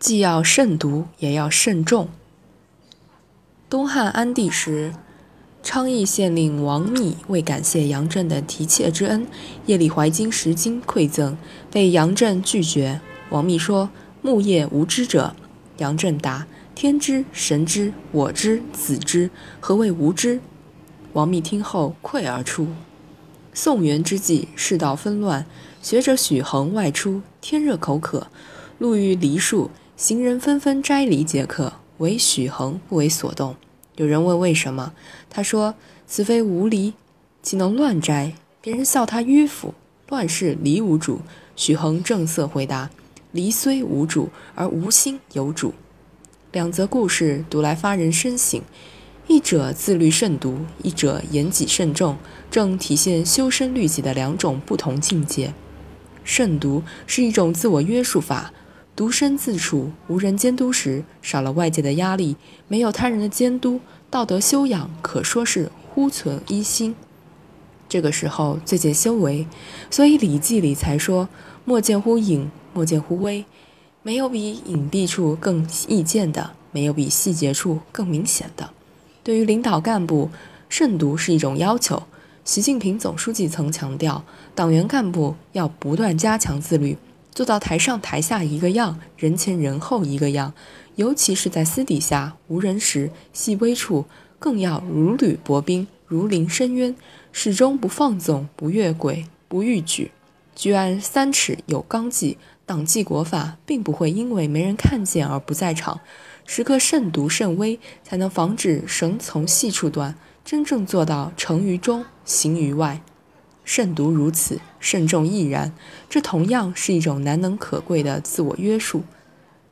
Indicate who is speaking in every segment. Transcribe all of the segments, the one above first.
Speaker 1: 既要慎独，也要慎重。东汉安帝时，昌邑县令王密为感谢杨震的提挈之恩，夜里怀金十斤馈赠，被杨震拒绝。王密说：“木叶无知者。”杨震答：“天知，神知，我知，子知，何谓无知？”王密听后愧而出。宋元之际，世道纷乱，学者许衡外出，天热口渴，路遇梨树。行人纷纷摘梨解渴，唯许衡不为所动。有人问为什么，他说：“此非无梨，岂能乱摘？”别人笑他迂腐。乱世梨无主。许衡正色回答：“梨虽无主，而无心有主。”两则故事读来发人深省，一者自律慎独，一者严己慎重，正体现修身律己的两种不同境界。慎独是一种自我约束法。独身自处，无人监督时，少了外界的压力，没有他人的监督，道德修养可说是忽存一心。这个时候最见修为，所以《礼记》里才说：“莫见乎隐，莫见乎微。”没有比隐蔽处更易见的，没有比细节处更明显的。对于领导干部，慎独是一种要求。习近平总书记曾强调，党员干部要不断加强自律。做到台上台下一个样，人前人后一个样，尤其是在私底下无人时、细微处，更要如履薄冰、如临深渊，始终不放纵、不越轨、不逾矩。居安三尺有纲纪，党纪国法并不会因为没人看见而不在场。时刻慎独慎微，才能防止绳从细处断，真正做到成于中，行于外。慎独如此，慎重亦然。这同样是一种难能可贵的自我约束。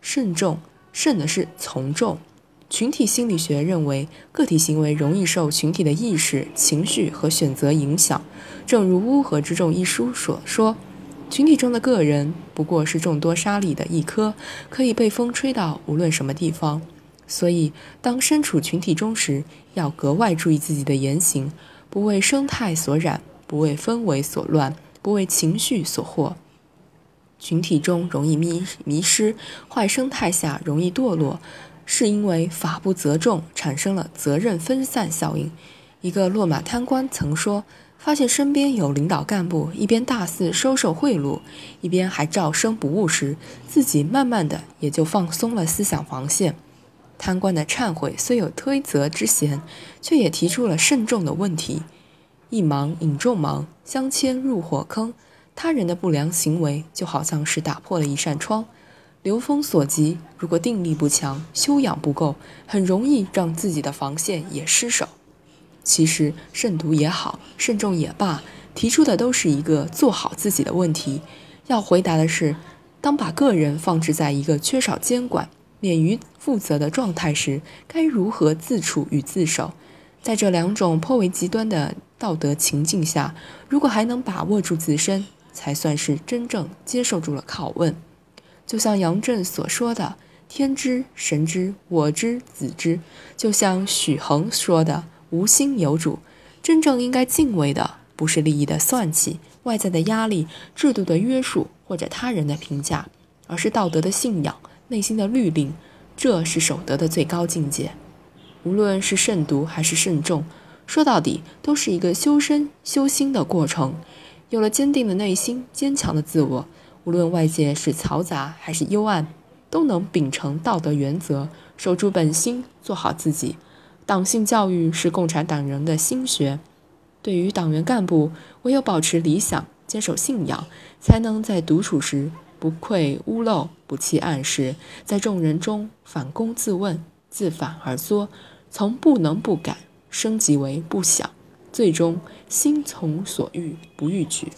Speaker 1: 慎重，慎的是从众。群体心理学认为，个体行为容易受群体的意识、情绪和选择影响。正如《乌合之众》一书所说：“群体中的个人不过是众多沙粒的一颗，可以被风吹到无论什么地方。”所以，当身处群体中时，要格外注意自己的言行，不为生态所染。不为氛围所乱，不为情绪所惑。群体中容易迷迷失，坏生态下容易堕落，是因为法不责众，产生了责任分散效应。一个落马贪官曾说，发现身边有领导干部一边大肆收受贿赂，一边还照生不误时，自己慢慢的也就放松了思想防线。贪官的忏悔虽有推责之嫌，却也提出了慎重的问题。一忙引众忙，相牵入火坑。他人的不良行为就好像是打破了一扇窗，流风所及。如果定力不强，修养不够，很容易让自己的防线也失守。其实慎独也好，慎重也罢，提出的都是一个做好自己的问题。要回答的是，当把个人放置在一个缺少监管、免于负责的状态时，该如何自处与自守？在这两种颇为极端的。道德情境下，如果还能把握住自身，才算是真正接受住了拷问。就像杨震所说的“天知，神知，我知，子知”，就像许衡说的“无心有主”。真正应该敬畏的，不是利益的算计、外在的压力、制度的约束或者他人的评价，而是道德的信仰、内心的律令。这是守德的最高境界。无论是慎独还是慎重。说到底，都是一个修身修心的过程。有了坚定的内心、坚强的自我，无论外界是嘈杂还是幽暗，都能秉承道德原则，守住本心，做好自己。党性教育是共产党人的心学。对于党员干部，唯有保持理想，坚守信仰，才能在独处时不愧屋漏，不弃暗室，在众人中反躬自问，自反而缩，从不能不敢。升级为不想，最终心从所欲不逾矩。